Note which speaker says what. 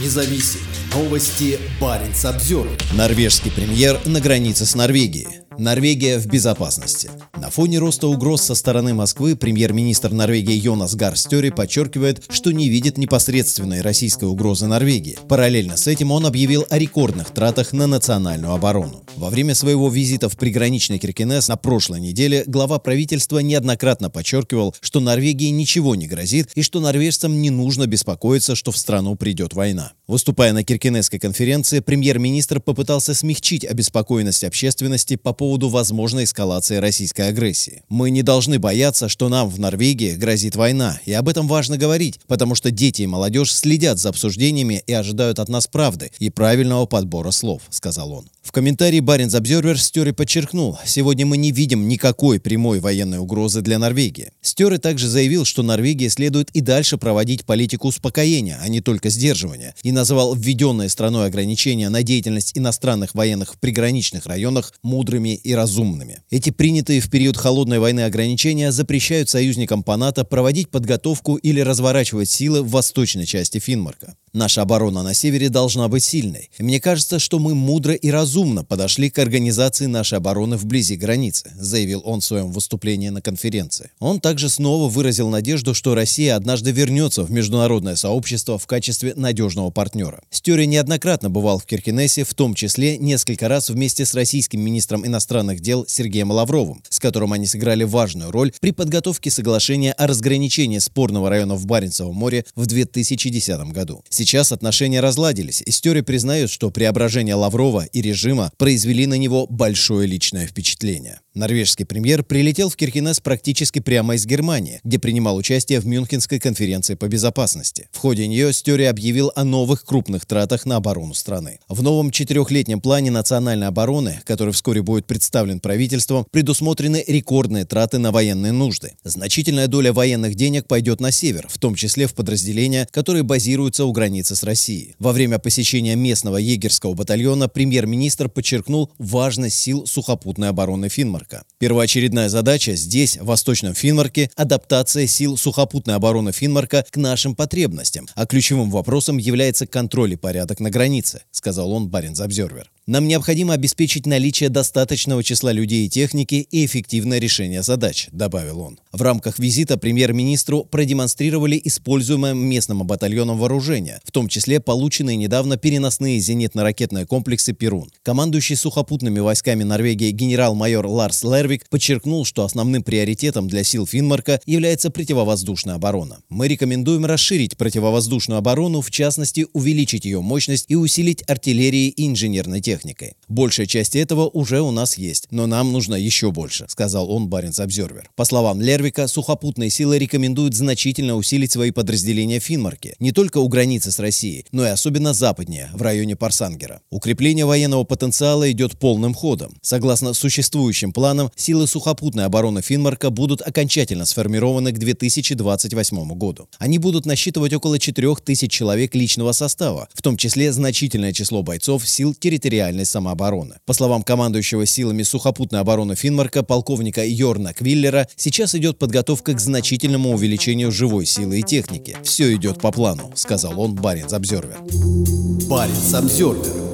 Speaker 1: независим. Новости Баренц обзор.
Speaker 2: Норвежский премьер на границе с Норвегией. Норвегия в безопасности. На фоне роста угроз со стороны Москвы премьер-министр Норвегии Йонас Гар Стёри подчеркивает, что не видит непосредственной российской угрозы Норвегии. Параллельно с этим он объявил о рекордных тратах на национальную оборону. Во время своего визита в приграничный Киркинес на прошлой неделе глава правительства неоднократно подчеркивал, что Норвегии ничего не грозит и что норвежцам не нужно беспокоиться, что в страну придет война. Выступая на Киркинесской конференции, премьер-министр попытался смягчить обеспокоенность общественности по поводу возможной эскалации российской агрессии. Мы не должны бояться, что нам в Норвегии грозит война, и об этом важно говорить, потому что дети и молодежь следят за обсуждениями и ожидают от нас правды и правильного подбора слов, сказал он. В комментарии Баренц Обзервер Стёре подчеркнул, сегодня мы не видим никакой прямой военной угрозы для Норвегии. Стёре также заявил, что Норвегии следует и дальше проводить политику успокоения, а не только сдерживания, и назвал введенные страной ограничения на деятельность иностранных военных в приграничных районах мудрыми и разумными. Эти принятые в период холодной войны ограничения запрещают союзникам по НАТО проводить подготовку или разворачивать силы в восточной части Финмарка. Наша оборона на севере должна быть сильной. Мне кажется, что мы мудро и разумно подошли к организации нашей обороны вблизи границы, заявил он в своем выступлении на конференции. Он также снова выразил надежду, что Россия однажды вернется в международное сообщество в качестве надежного партнера. Стюри неоднократно бывал в Киркинессе, в том числе несколько раз вместе с российским министром иностранных дел Сергеем Лавровым, с которым они сыграли важную роль при подготовке соглашения о разграничении спорного района в Баренцевом море в 2010 году. Сейчас отношения разладились, и Стёри признает, что преображение Лаврова и режима произвели на него большое личное впечатление. Норвежский премьер прилетел в Киркинес практически прямо из Германии, где принимал участие в Мюнхенской конференции по безопасности. В ходе нее Стёри объявил о новых крупных тратах на оборону страны. В новом четырехлетнем плане национальной обороны, который вскоре будет представлен правительством, предусмотрены рекордные траты на военные нужды. Значительная доля военных денег пойдет на север, в том числе в подразделения, которые базируются у границы с Россией. Во время посещения местного егерского батальона премьер-министр подчеркнул важность сил сухопутной обороны Финмарка. Финмарка. Первоочередная задача здесь, в Восточном Финмарке, адаптация сил сухопутной обороны Финмарка к нашим потребностям, а ключевым вопросом является контроль и порядок на границе, сказал он Баренц Обзервер. Нам необходимо обеспечить наличие достаточного числа людей и техники и эффективное решение задач, добавил он. В рамках визита премьер-министру продемонстрировали используемое местным батальоном вооружение, в том числе полученные недавно переносные зенитно-ракетные комплексы «Перун». Командующий сухопутными войсками Норвегии генерал-майор Ларс Лервик подчеркнул, что основным приоритетом для сил Финмарка является противовоздушная оборона. Мы рекомендуем расширить противовоздушную оборону, в частности, увеличить ее мощность и усилить артиллерии и инженерной техникой техникой. Большая часть этого уже у нас есть, но нам нужно еще больше, сказал он Баренц Обзервер. По словам Лервика, сухопутные силы рекомендуют значительно усилить свои подразделения в Финмарке, не только у границы с Россией, но и особенно западнее, в районе Парсангера. Укрепление военного потенциала идет полным ходом. Согласно существующим планам, силы сухопутной обороны Финмарка будут окончательно сформированы к 2028 году. Они будут насчитывать около 4000 человек личного состава, в том числе значительное число бойцов сил территориальной территориальной самообороны. По словам командующего силами сухопутной обороны Финмарка, полковника Йорна Квиллера, сейчас идет подготовка к значительному увеличению живой силы и техники. Все идет по плану, сказал он Баренц Обзервер.
Speaker 1: Баренц Обзервер.